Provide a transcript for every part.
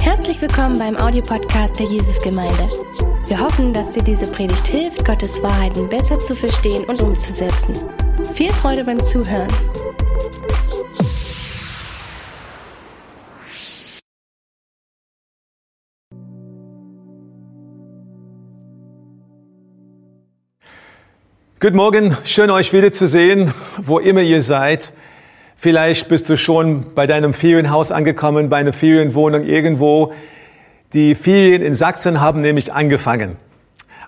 Herzlich willkommen beim Audiopodcast der Jesusgemeinde. Wir hoffen, dass dir diese Predigt hilft, Gottes Wahrheiten besser zu verstehen und umzusetzen. Viel Freude beim Zuhören. Guten Morgen, schön euch wiederzusehen, wo immer ihr seid. Vielleicht bist du schon bei deinem Ferienhaus angekommen, bei einer Ferienwohnung irgendwo. Die Ferien in Sachsen haben nämlich angefangen.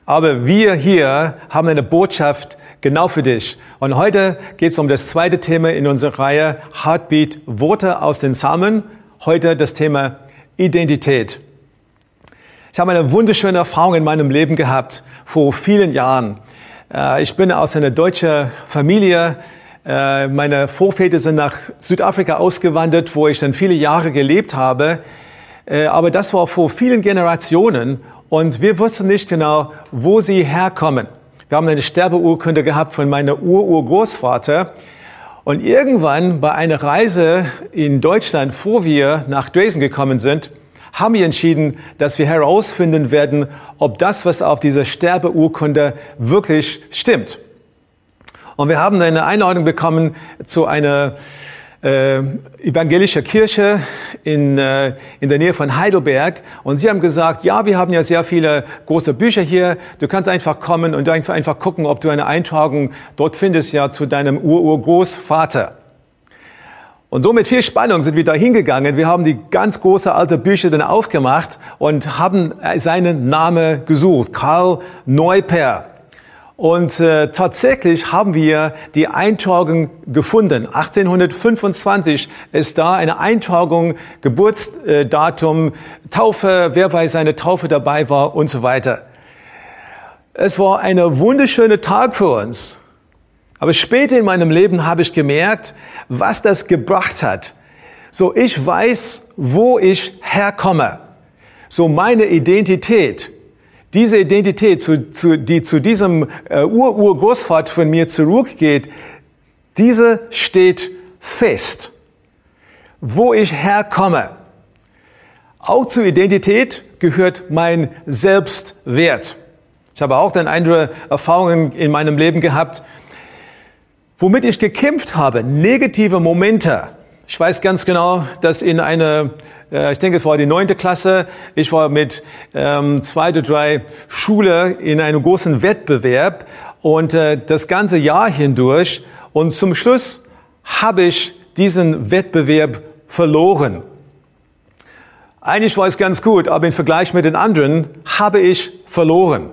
Aber wir hier haben eine Botschaft genau für dich. Und heute geht es um das zweite Thema in unserer Reihe Heartbeat, Worte aus den Psalmen. Heute das Thema Identität. Ich habe eine wunderschöne Erfahrung in meinem Leben gehabt vor vielen Jahren. Äh, ich bin aus einer deutschen Familie. Äh, meine Vorväter sind nach Südafrika ausgewandert, wo ich dann viele Jahre gelebt habe. Äh, aber das war vor vielen Generationen und wir wussten nicht genau, wo sie herkommen. Wir haben eine Sterbeurkunde gehabt von meiner Ur-Urgroßvater. Und irgendwann bei einer Reise in Deutschland, vor wir nach Dresden gekommen sind, haben wir entschieden, dass wir herausfinden werden, ob das, was auf dieser Sterbeurkunde wirklich stimmt. Und wir haben eine Einladung bekommen zu einer äh, evangelische Kirche in, äh, in der Nähe von Heidelberg. Und sie haben gesagt, ja, wir haben ja sehr viele große Bücher hier. Du kannst einfach kommen und einfach gucken, ob du eine Eintragung dort findest, ja, zu deinem Ur-Urgroßvater. Und so mit viel Spannung sind wir da hingegangen. Wir haben die ganz große alte Bücher dann aufgemacht und haben seinen Namen gesucht. Karl Neuper. Und äh, tatsächlich haben wir die Eintragung gefunden. 1825 ist da eine Eintragung, Geburtsdatum, Taufe, wer bei seiner Taufe dabei war und so weiter. Es war ein wunderschöner Tag für uns. Aber später in meinem Leben habe ich gemerkt, was das gebracht hat. So, ich weiß, wo ich herkomme. So, meine Identität, diese Identität, zu, zu, die zu diesem äh, Ur-Urgroßvater von mir zurückgeht, diese steht fest. Wo ich herkomme. Auch zur Identität gehört mein Selbstwert. Ich habe auch dann andere Erfahrungen in meinem Leben gehabt, Womit ich gekämpft habe, negative Momente. Ich weiß ganz genau, dass in einer, ich denke, es war die neunte Klasse, ich war mit ähm, zwei oder drei Schule in einem großen Wettbewerb und äh, das ganze Jahr hindurch und zum Schluss habe ich diesen Wettbewerb verloren. Eigentlich war es ganz gut, aber im Vergleich mit den anderen habe ich verloren.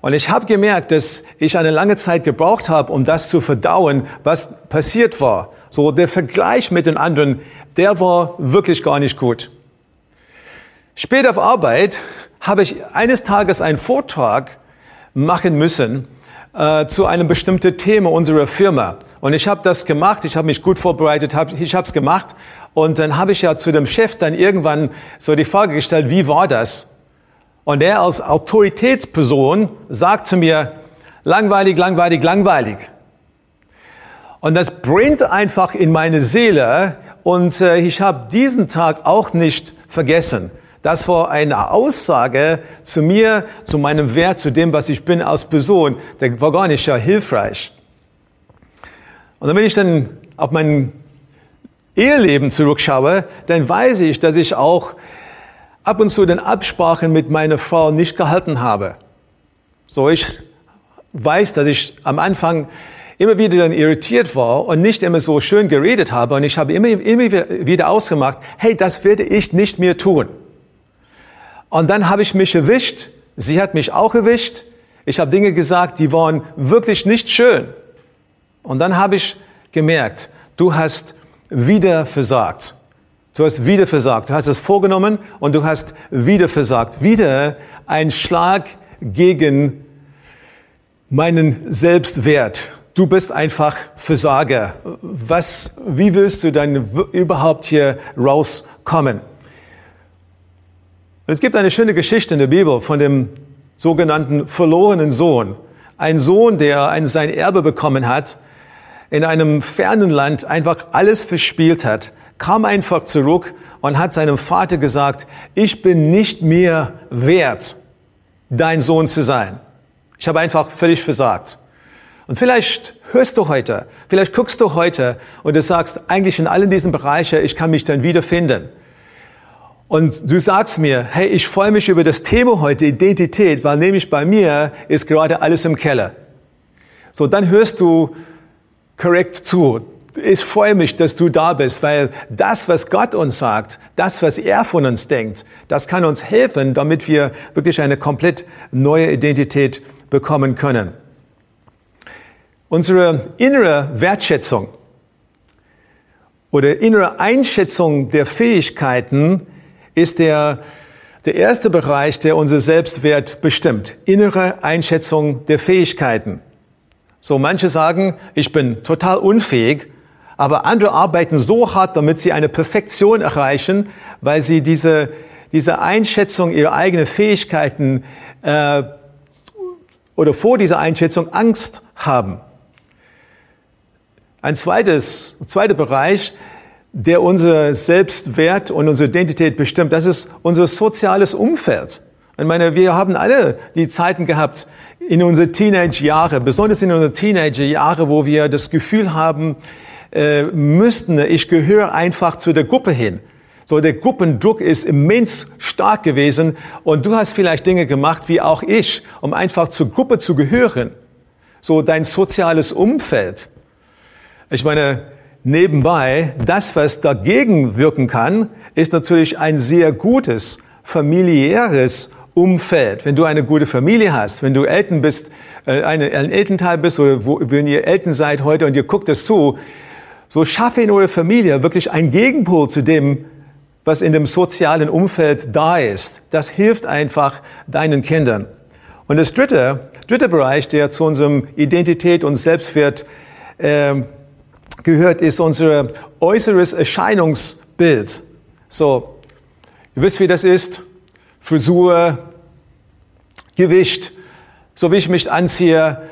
Und ich habe gemerkt, dass ich eine lange Zeit gebraucht habe, um das zu verdauen, was passiert war. So der Vergleich mit den anderen, der war wirklich gar nicht gut. Später auf Arbeit habe ich eines Tages einen Vortrag machen müssen äh, zu einem bestimmten Thema unserer Firma. Und ich habe das gemacht, ich habe mich gut vorbereitet, hab, ich habe es gemacht. Und dann habe ich ja zu dem Chef dann irgendwann so die Frage gestellt, wie war das? Und er als Autoritätsperson sagt zu mir, langweilig, langweilig, langweilig. Und das brennt einfach in meine Seele und äh, ich habe diesen Tag auch nicht vergessen. Das war eine Aussage zu mir, zu meinem Wert, zu dem, was ich bin als Person. Der war gar nicht ja hilfreich. Und wenn ich dann auf mein Eheleben zurückschaue, dann weiß ich, dass ich auch ab und zu den Absprachen mit meiner Frau nicht gehalten habe. So, ich weiß, dass ich am Anfang immer wieder dann irritiert war und nicht immer so schön geredet habe. Und ich habe immer, immer wieder ausgemacht, hey, das werde ich nicht mehr tun. Und dann habe ich mich erwischt. Sie hat mich auch erwischt. Ich habe Dinge gesagt, die waren wirklich nicht schön. Und dann habe ich gemerkt, du hast wieder versagt. Du hast wieder versagt. Du hast es vorgenommen und du hast wieder versagt. Wieder ein Schlag gegen meinen Selbstwert. Du bist einfach Versager. Was, wie willst du dann überhaupt hier rauskommen? Es gibt eine schöne Geschichte in der Bibel von dem sogenannten verlorenen Sohn. Ein Sohn, der ein, sein Erbe bekommen hat, in einem fernen Land einfach alles verspielt hat kam einfach zurück und hat seinem Vater gesagt, ich bin nicht mehr wert, dein Sohn zu sein. Ich habe einfach völlig versagt. Und vielleicht hörst du heute, vielleicht guckst du heute und du sagst, eigentlich in allen diesen Bereichen, ich kann mich dann wiederfinden. Und du sagst mir, hey, ich freue mich über das Thema heute, Identität, weil nämlich bei mir ist gerade alles im Keller. So, dann hörst du korrekt zu. Ich freue mich, dass du da bist, weil das, was Gott uns sagt, das, was er von uns denkt, das kann uns helfen, damit wir wirklich eine komplett neue Identität bekommen können. Unsere innere Wertschätzung oder innere Einschätzung der Fähigkeiten ist der, der erste Bereich, der unser Selbstwert bestimmt. Innere Einschätzung der Fähigkeiten. So, manche sagen, ich bin total unfähig, aber andere arbeiten so hart, damit sie eine Perfektion erreichen, weil sie diese, diese Einschätzung ihrer eigenen Fähigkeiten äh, oder vor dieser Einschätzung Angst haben. Ein zweites, zweiter Bereich der unser Selbstwert und unsere Identität bestimmt. Das ist unser soziales Umfeld. Ich meine, wir haben alle die Zeiten gehabt in unsere Teenage-Jahre, besonders in unsere Teenager-Jahre, wo wir das Gefühl haben, äh, müssten, ich gehöre einfach zu der Gruppe hin. So, der Gruppendruck ist immens stark gewesen und du hast vielleicht Dinge gemacht, wie auch ich, um einfach zur Gruppe zu gehören. So, dein soziales Umfeld. Ich meine, Nebenbei, das, was dagegen wirken kann, ist natürlich ein sehr gutes familiäres Umfeld. Wenn du eine gute Familie hast, wenn du Eltern bist, äh, ein Elternteil bist oder wo, wenn ihr Eltern seid heute und ihr guckt es zu, so schaffe in eurer Familie wirklich ein Gegenpol zu dem, was in dem sozialen Umfeld da ist. Das hilft einfach deinen Kindern. Und das dritte, dritte Bereich, der zu unserem Identität und Selbstwert äh, gehört, ist unser äußeres Erscheinungsbild. So, ihr wisst, wie das ist. Frisur, Gewicht, so wie ich mich anziehe,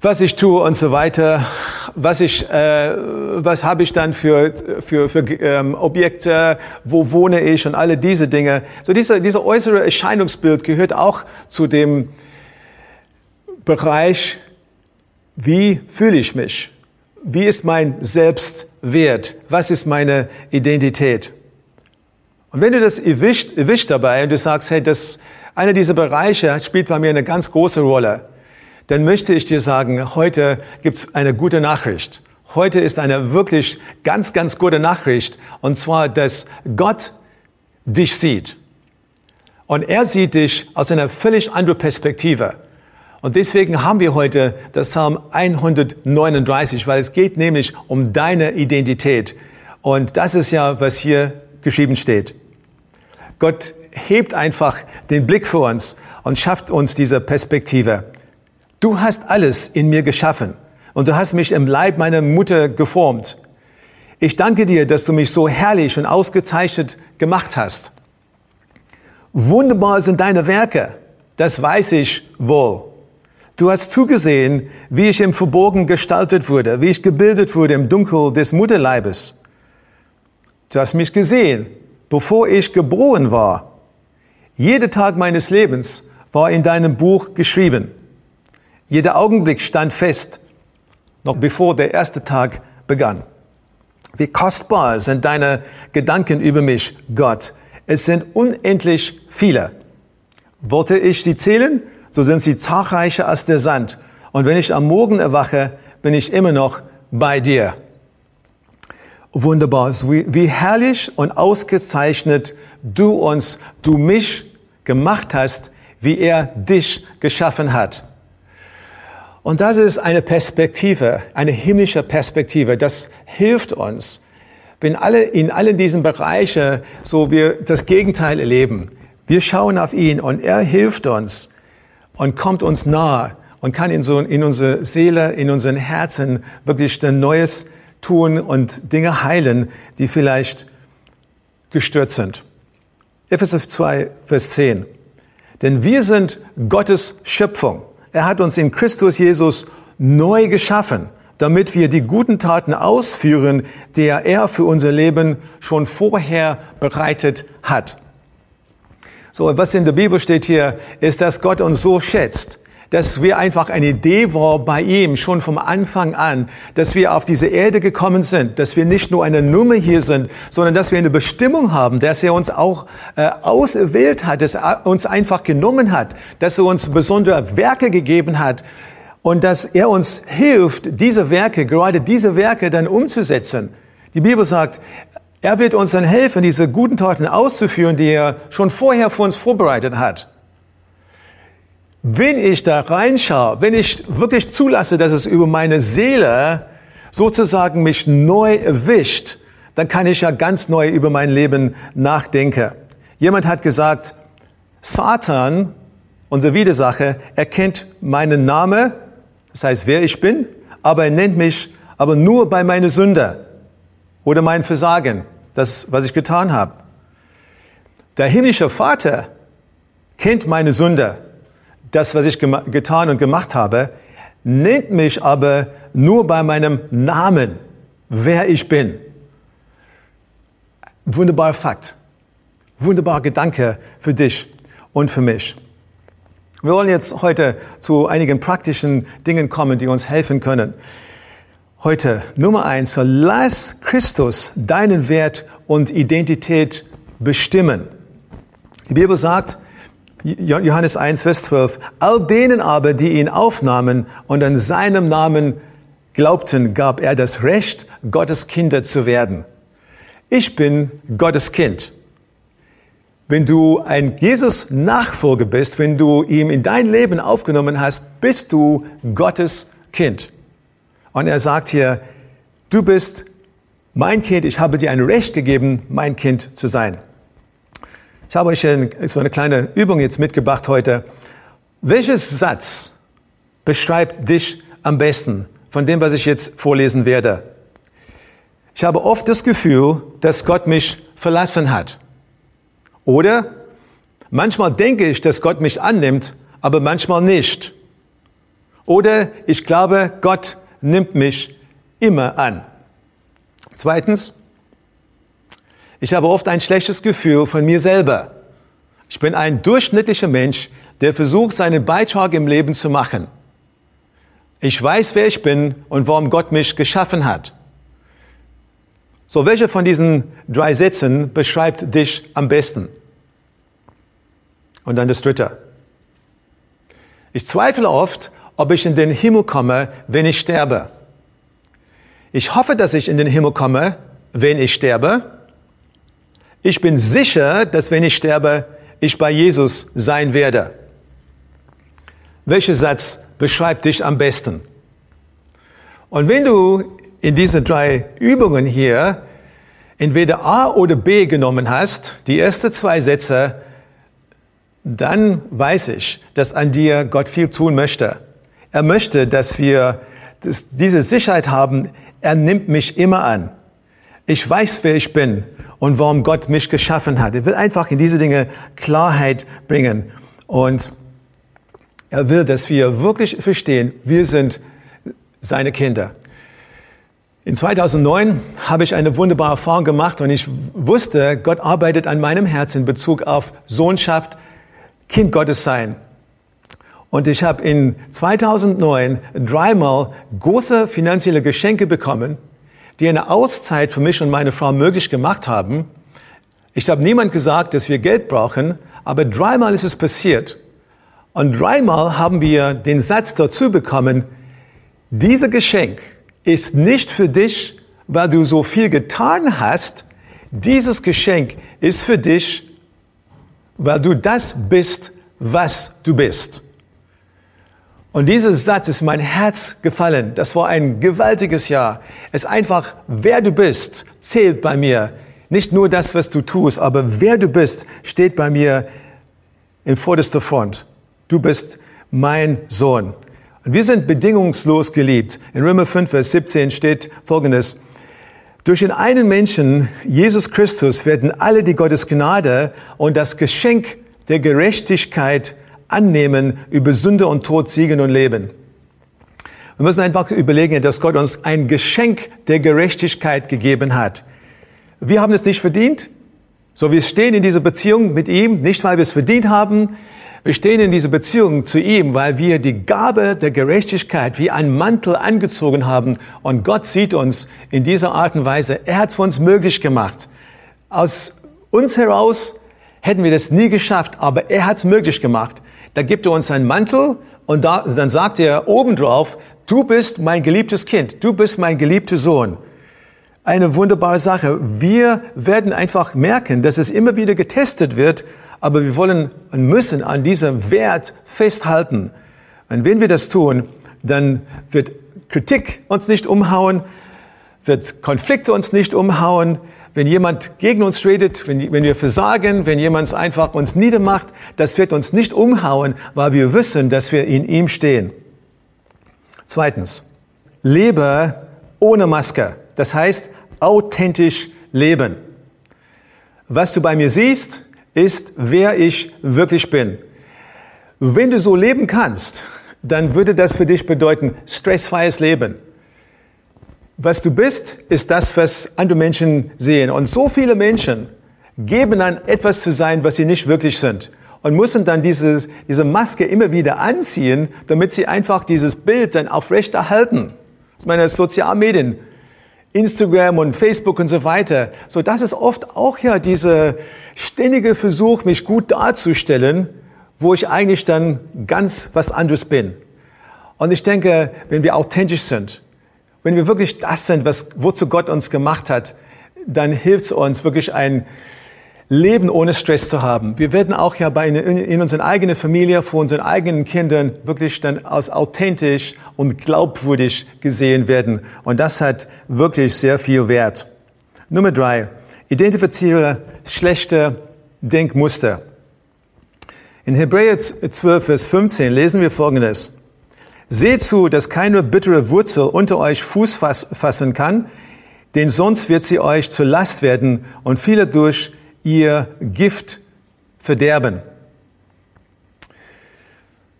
was ich tue und so weiter. Was ich, äh, was habe ich dann für für für ähm, Objekte? Wo wohne ich und alle diese Dinge. So dieser dieser äußere Erscheinungsbild gehört auch zu dem Bereich, wie fühle ich mich? Wie ist mein Selbstwert? Was ist meine Identität? Und wenn du das erwischt, erwischt dabei und du sagst, hey, das, einer dieser Bereiche spielt bei mir eine ganz große Rolle, dann möchte ich dir sagen, heute gibt es eine gute Nachricht. Heute ist eine wirklich ganz, ganz gute Nachricht. Und zwar, dass Gott dich sieht. Und er sieht dich aus einer völlig anderen Perspektive. Und deswegen haben wir heute das Psalm 139, weil es geht nämlich um deine Identität. Und das ist ja, was hier geschrieben steht. Gott hebt einfach den Blick für uns und schafft uns diese Perspektive. Du hast alles in mir geschaffen und du hast mich im Leib meiner Mutter geformt. Ich danke dir, dass du mich so herrlich und ausgezeichnet gemacht hast. Wunderbar sind deine Werke, das weiß ich wohl. Du hast zugesehen, wie ich im Verborgen gestaltet wurde, wie ich gebildet wurde im Dunkel des Mutterleibes. Du hast mich gesehen, bevor ich geboren war. Jeder Tag meines Lebens war in deinem Buch geschrieben. Jeder Augenblick stand fest, noch bevor der erste Tag begann. Wie kostbar sind deine Gedanken über mich, Gott. Es sind unendlich viele. Wollte ich sie zählen? So sind sie zahlreicher als der Sand. Und wenn ich am Morgen erwache, bin ich immer noch bei dir. Wunderbar, wie herrlich und ausgezeichnet du uns, du mich gemacht hast, wie er dich geschaffen hat. Und das ist eine Perspektive, eine himmlische Perspektive. Das hilft uns, wenn alle in allen diesen Bereichen so wir das Gegenteil erleben. Wir schauen auf ihn und er hilft uns, und kommt uns nahe und kann in, so, in unsere Seele, in unseren Herzen wirklich ein Neues tun und Dinge heilen, die vielleicht gestört sind. Epheser 2, Vers 10. Denn wir sind Gottes Schöpfung. Er hat uns in Christus Jesus neu geschaffen. damit wir die guten Taten ausführen, die er für unser Leben schon vorher bereitet hat. So, was in der Bibel steht hier, ist, dass Gott uns so schätzt, dass wir einfach eine Idee war bei ihm schon vom Anfang an, dass wir auf diese Erde gekommen sind, dass wir nicht nur eine Nummer hier sind, sondern dass wir eine Bestimmung haben, dass er uns auch äh, auserwählt hat, dass er uns einfach genommen hat, dass er uns besondere Werke gegeben hat und dass er uns hilft, diese Werke, gerade diese Werke dann umzusetzen. Die Bibel sagt, er wird uns dann helfen, diese guten Taten auszuführen, die er schon vorher für uns vorbereitet hat. Wenn ich da reinschaue, wenn ich wirklich zulasse, dass es über meine Seele sozusagen mich neu erwischt, dann kann ich ja ganz neu über mein Leben nachdenken. Jemand hat gesagt, Satan, unser Widersacher, erkennt meinen Namen, das heißt, wer ich bin, aber er nennt mich aber nur bei meiner Sünde oder mein Versagen, das, was ich getan habe. Der himmlische Vater kennt meine Sünde, das, was ich getan und gemacht habe, nennt mich aber nur bei meinem Namen, wer ich bin. Wunderbarer Fakt. Wunderbarer Gedanke für dich und für mich. Wir wollen jetzt heute zu einigen praktischen Dingen kommen, die uns helfen können. Heute Nummer eins, so lass Christus deinen Wert und Identität bestimmen. Die Bibel sagt, Johannes 1, Vers 12, all denen aber, die ihn aufnahmen und an seinem Namen glaubten, gab er das Recht, Gottes Kinder zu werden. Ich bin Gottes Kind. Wenn du ein Jesus-Nachfolger bist, wenn du ihm in dein Leben aufgenommen hast, bist du Gottes Kind. Und er sagt hier, du bist mein Kind, ich habe dir ein Recht gegeben, mein Kind zu sein. Ich habe euch so eine kleine Übung jetzt mitgebracht heute. Welches Satz beschreibt dich am besten von dem, was ich jetzt vorlesen werde? Ich habe oft das Gefühl, dass Gott mich verlassen hat. Oder manchmal denke ich, dass Gott mich annimmt, aber manchmal nicht. Oder ich glaube, Gott nimmt mich immer an. Zweitens, ich habe oft ein schlechtes Gefühl von mir selber. Ich bin ein durchschnittlicher Mensch, der versucht, seinen Beitrag im Leben zu machen. Ich weiß, wer ich bin und warum Gott mich geschaffen hat. So, welche von diesen drei Sätzen beschreibt dich am besten? Und dann das dritte. Ich zweifle oft, ob ich in den Himmel komme, wenn ich sterbe. Ich hoffe, dass ich in den Himmel komme, wenn ich sterbe. Ich bin sicher, dass wenn ich sterbe, ich bei Jesus sein werde. Welcher Satz beschreibt dich am besten? Und wenn du in diese drei Übungen hier entweder A oder B genommen hast, die ersten zwei Sätze, dann weiß ich, dass an dir Gott viel tun möchte. Er möchte, dass wir diese Sicherheit haben, er nimmt mich immer an. Ich weiß, wer ich bin und warum Gott mich geschaffen hat. Er will einfach in diese Dinge Klarheit bringen. Und er will, dass wir wirklich verstehen, wir sind seine Kinder. In 2009 habe ich eine wunderbare Erfahrung gemacht und ich wusste, Gott arbeitet an meinem Herzen in Bezug auf Sohnschaft, Kind Gottes sein. Und ich habe in 2009 dreimal große finanzielle Geschenke bekommen, die eine Auszeit für mich und meine Frau möglich gemacht haben. Ich habe niemand gesagt, dass wir Geld brauchen, aber dreimal ist es passiert. Und dreimal haben wir den Satz dazu bekommen, dieser Geschenk ist nicht für dich, weil du so viel getan hast. Dieses Geschenk ist für dich, weil du das bist, was du bist. Und dieser Satz ist mein Herz gefallen. Das war ein gewaltiges Jahr. Es ist einfach, wer du bist, zählt bei mir. Nicht nur das, was du tust, aber wer du bist, steht bei mir in vorderster Front. Du bist mein Sohn. Und wir sind bedingungslos geliebt. In Römer 5, Vers 17 steht Folgendes. Durch den einen Menschen, Jesus Christus, werden alle die Gottes Gnade und das Geschenk der Gerechtigkeit annehmen, über Sünde und Tod siegen und leben. Wir müssen einfach überlegen, dass Gott uns ein Geschenk der Gerechtigkeit gegeben hat. Wir haben es nicht verdient. So, wir stehen in dieser Beziehung mit ihm, nicht weil wir es verdient haben. Wir stehen in dieser Beziehung zu ihm, weil wir die Gabe der Gerechtigkeit wie ein Mantel angezogen haben. Und Gott sieht uns in dieser Art und Weise. Er hat es für uns möglich gemacht. Aus uns heraus hätten wir das nie geschafft, aber er hat es möglich gemacht. Da gibt er uns einen Mantel und da, dann sagt er obendrauf, du bist mein geliebtes Kind, du bist mein geliebter Sohn eine wunderbare Sache. Wir werden einfach merken, dass es immer wieder getestet wird, aber wir wollen und müssen an diesem Wert festhalten. Und wenn wir das tun, dann wird Kritik uns nicht umhauen, wird Konflikte uns nicht umhauen, wenn jemand gegen uns redet, wenn, wenn wir versagen, wenn jemand einfach uns niedermacht, das wird uns nicht umhauen, weil wir wissen, dass wir in ihm stehen. Zweitens, lebe ohne Maske. Das heißt, authentisch leben. Was du bei mir siehst, ist, wer ich wirklich bin. Wenn du so leben kannst, dann würde das für dich bedeuten, stressfreies Leben. Was du bist, ist das, was andere Menschen sehen. Und so viele Menschen geben an, etwas zu sein, was sie nicht wirklich sind. Und müssen dann dieses, diese Maske immer wieder anziehen, damit sie einfach dieses Bild dann aufrechterhalten. Ich meine, Sozialmedien Instagram und Facebook und so weiter. So, das ist oft auch ja dieser ständige Versuch, mich gut darzustellen, wo ich eigentlich dann ganz was anderes bin. Und ich denke, wenn wir authentisch sind, wenn wir wirklich das sind, was, wozu Gott uns gemacht hat, dann hilft es uns wirklich ein Leben ohne Stress zu haben. Wir werden auch ja bei, in, in unserer eigenen Familie, vor unseren eigenen Kindern wirklich dann als authentisch und glaubwürdig gesehen werden. Und das hat wirklich sehr viel Wert. Nummer drei. Identifiziere schlechte Denkmuster. In Hebräer 12, Vers 15 lesen wir Folgendes. Seht zu, dass keine bittere Wurzel unter euch Fuß fassen kann, denn sonst wird sie euch zur Last werden und viele durch ihr Gift verderben.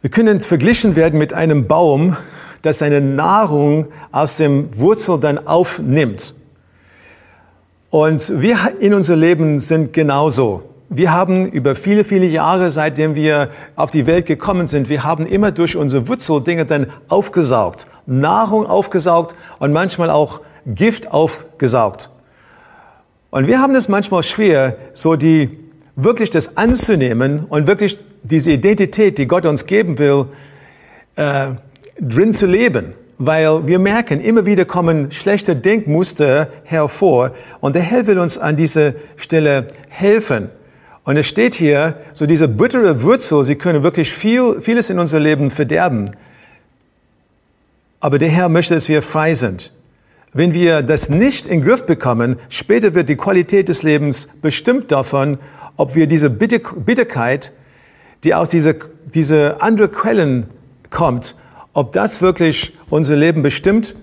Wir können verglichen werden mit einem Baum, das seine Nahrung aus dem Wurzel dann aufnimmt. Und wir in unserem Leben sind genauso. Wir haben über viele, viele Jahre, seitdem wir auf die Welt gekommen sind, wir haben immer durch unsere Wurzel Dinge dann aufgesaugt. Nahrung aufgesaugt und manchmal auch Gift aufgesaugt. Und wir haben es manchmal schwer, so die, wirklich das anzunehmen und wirklich diese Identität, die Gott uns geben will, äh, drin zu leben. Weil wir merken, immer wieder kommen schlechte Denkmuster hervor und der Herr will uns an dieser Stelle helfen. Und es steht hier, so diese bittere Wurzel, sie können wirklich viel, vieles in unser Leben verderben. Aber der Herr möchte, dass wir frei sind. Wenn wir das nicht in den Griff bekommen, später wird die Qualität des Lebens bestimmt davon, ob wir diese Bitterkeit, die aus dieser, diese andere Quellen kommt, ob das wirklich unser Leben bestimmt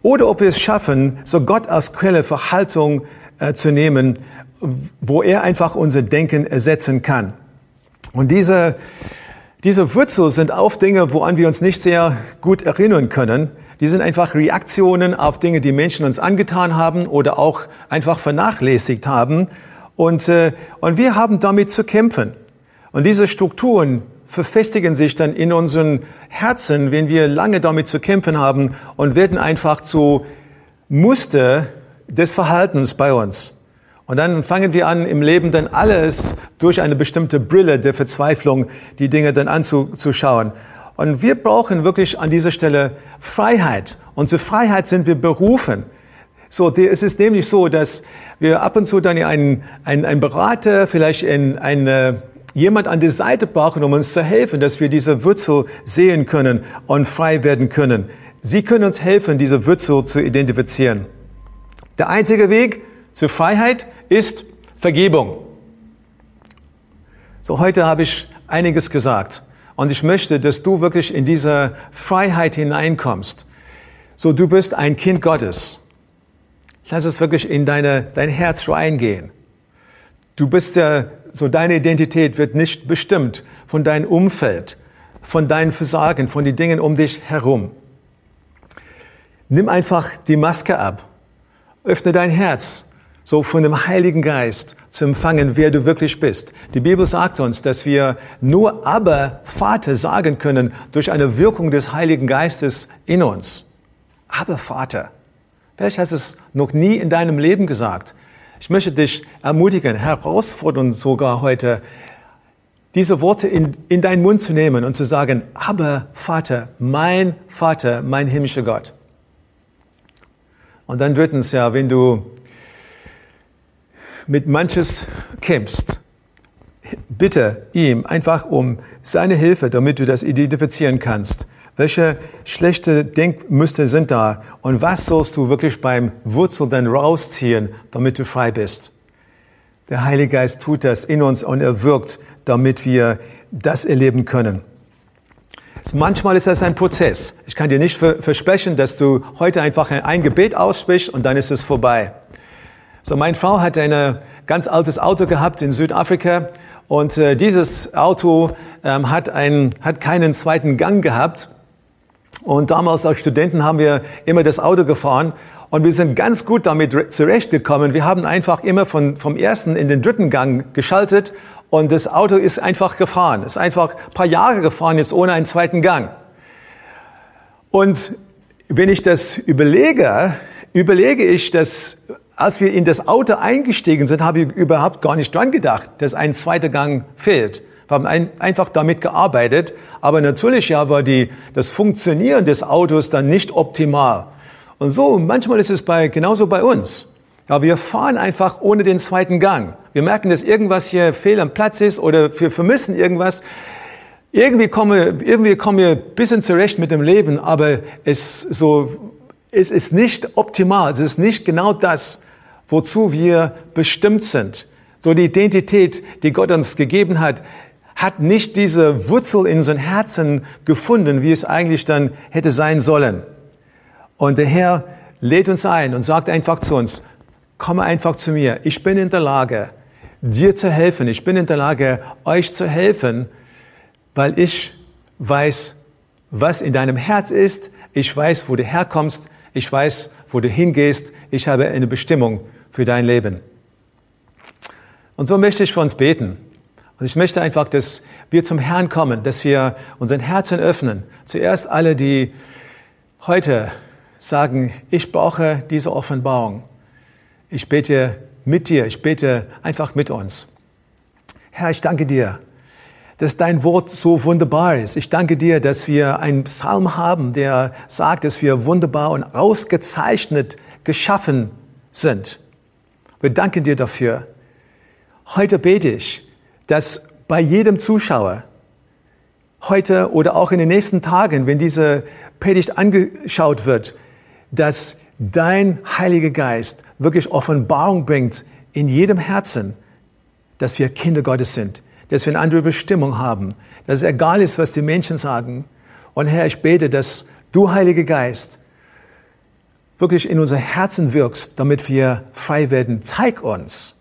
oder ob wir es schaffen, so Gott als Quelle für Haltung äh, zu nehmen, wo er einfach unser Denken ersetzen kann. Und diese, diese Wurzel sind auf Dinge, woran wir uns nicht sehr gut erinnern können. Die sind einfach Reaktionen auf Dinge, die Menschen uns angetan haben oder auch einfach vernachlässigt haben. Und, äh, und wir haben damit zu kämpfen. Und diese Strukturen verfestigen sich dann in unseren Herzen, wenn wir lange damit zu kämpfen haben und werden einfach zu Muster des Verhaltens bei uns. Und dann fangen wir an, im Leben dann alles durch eine bestimmte Brille der Verzweiflung die Dinge dann anzuschauen. Und wir brauchen wirklich an dieser Stelle Freiheit. Und zur Freiheit sind wir berufen. So, es ist nämlich so, dass wir ab und zu dann einen, einen, einen Berater, vielleicht ein, eine, jemand an die Seite brauchen, um uns zu helfen, dass wir diese Wurzel sehen können und frei werden können. Sie können uns helfen, diese Wurzel zu identifizieren. Der einzige Weg zur Freiheit ist Vergebung. So, heute habe ich einiges gesagt. Und ich möchte, dass du wirklich in diese Freiheit hineinkommst. So, du bist ein Kind Gottes. Lass es wirklich in deine, dein Herz reingehen. Du bist der, so deine Identität wird nicht bestimmt von deinem Umfeld, von deinen Versagen, von den Dingen um dich herum. Nimm einfach die Maske ab. Öffne dein Herz, so von dem Heiligen Geist zu empfangen, wer du wirklich bist. Die Bibel sagt uns, dass wir nur aber Vater sagen können durch eine Wirkung des Heiligen Geistes in uns. Aber Vater. Vielleicht hast du es noch nie in deinem Leben gesagt. Ich möchte dich ermutigen, herausfordern sogar heute, diese Worte in, in deinen Mund zu nehmen und zu sagen, aber Vater, mein Vater, mein himmlischer Gott. Und dann drittens, ja, wenn du mit manches kämpfst, bitte ihm einfach um seine Hilfe, damit du das identifizieren kannst. Welche schlechte Denkmuster sind da? Und was sollst du wirklich beim Wurzel dann rausziehen, damit du frei bist? Der Heilige Geist tut das in uns und er wirkt, damit wir das erleben können. Manchmal ist das ein Prozess. Ich kann dir nicht versprechen, dass du heute einfach ein Gebet aussprichst und dann ist es vorbei. So, meine Frau hat ein ganz altes Auto gehabt in Südafrika und äh, dieses Auto ähm, hat, ein, hat keinen zweiten Gang gehabt. Und damals als Studenten haben wir immer das Auto gefahren und wir sind ganz gut damit zurechtgekommen. Wir haben einfach immer von, vom ersten in den dritten Gang geschaltet und das Auto ist einfach gefahren. Ist einfach ein paar Jahre gefahren, jetzt ohne einen zweiten Gang. Und wenn ich das überlege, überlege ich, dass als wir in das Auto eingestiegen sind, habe ich überhaupt gar nicht dran gedacht, dass ein zweiter Gang fehlt. Wir haben ein, einfach damit gearbeitet, aber natürlich ja war die, das Funktionieren des Autos dann nicht optimal. Und so, manchmal ist es bei, genauso bei uns. Ja, wir fahren einfach ohne den zweiten Gang. Wir merken, dass irgendwas hier fehl am Platz ist oder wir vermissen irgendwas. Irgendwie kommen, irgendwie kommen wir ein bisschen zurecht mit dem Leben, aber es, so, es ist nicht optimal. Es ist nicht genau das, wozu wir bestimmt sind. So die Identität, die Gott uns gegeben hat, hat nicht diese Wurzel in unseren Herzen gefunden, wie es eigentlich dann hätte sein sollen. Und der Herr lädt uns ein und sagt einfach zu uns, komme einfach zu mir. Ich bin in der Lage, dir zu helfen. Ich bin in der Lage, euch zu helfen, weil ich weiß, was in deinem Herz ist. Ich weiß, wo du herkommst. Ich weiß, wo du hingehst. Ich habe eine Bestimmung für dein Leben. Und so möchte ich für uns beten. Und ich möchte einfach, dass wir zum Herrn kommen, dass wir unseren Herzen öffnen. Zuerst alle, die heute sagen, ich brauche diese Offenbarung. Ich bete mit dir, ich bete einfach mit uns. Herr, ich danke dir, dass dein Wort so wunderbar ist. Ich danke dir, dass wir einen Psalm haben, der sagt, dass wir wunderbar und ausgezeichnet geschaffen sind. Wir danken dir dafür. Heute bete ich, dass bei jedem Zuschauer heute oder auch in den nächsten Tagen, wenn diese Predigt angeschaut wird, dass dein Heiliger Geist wirklich Offenbarung bringt in jedem Herzen, dass wir Kinder Gottes sind, dass wir eine andere Bestimmung haben, dass es egal ist, was die Menschen sagen. Und Herr, ich bete, dass du, Heiliger Geist, wirklich in unser Herzen wirkst, damit wir frei werden. Zeig uns,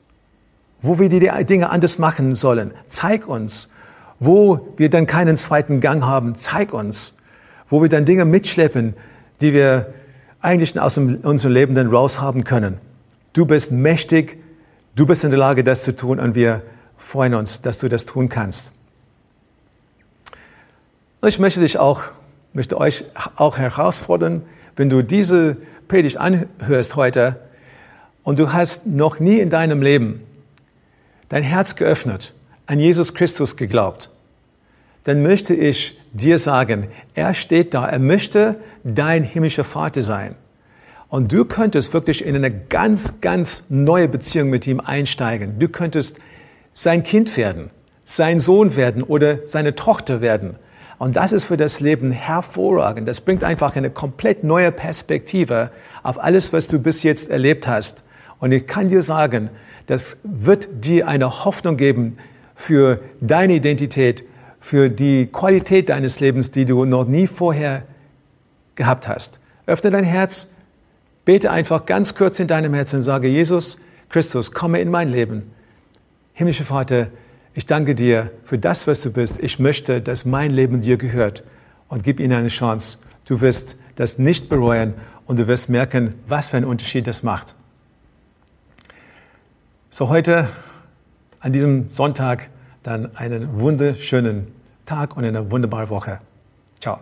wo wir die Dinge anders machen sollen. Zeig uns, wo wir dann keinen zweiten Gang haben. Zeig uns, wo wir dann Dinge mitschleppen, die wir eigentlich aus unserem Leben dann raushaben können. Du bist mächtig, du bist in der Lage, das zu tun und wir freuen uns, dass du das tun kannst. Ich möchte dich auch, möchte euch auch herausfordern, wenn du diese Predigt anhörst heute und du hast noch nie in deinem Leben dein Herz geöffnet, an Jesus Christus geglaubt, dann möchte ich dir sagen, er steht da, er möchte dein himmlischer Vater sein. Und du könntest wirklich in eine ganz, ganz neue Beziehung mit ihm einsteigen. Du könntest sein Kind werden, sein Sohn werden oder seine Tochter werden. Und das ist für das Leben hervorragend. Das bringt einfach eine komplett neue Perspektive auf alles, was du bis jetzt erlebt hast. Und ich kann dir sagen, das wird dir eine Hoffnung geben für deine Identität, für die Qualität deines Lebens, die du noch nie vorher gehabt hast. Öffne dein Herz, bete einfach ganz kurz in deinem Herzen und sage, Jesus Christus, komme in mein Leben. Himmlischer Vater, ich danke dir für das, was du bist. Ich möchte, dass mein Leben dir gehört und gib ihnen eine Chance. Du wirst das nicht bereuen und du wirst merken, was für einen Unterschied das macht. So heute an diesem Sonntag dann einen wunderschönen Tag und eine wunderbare Woche. Ciao.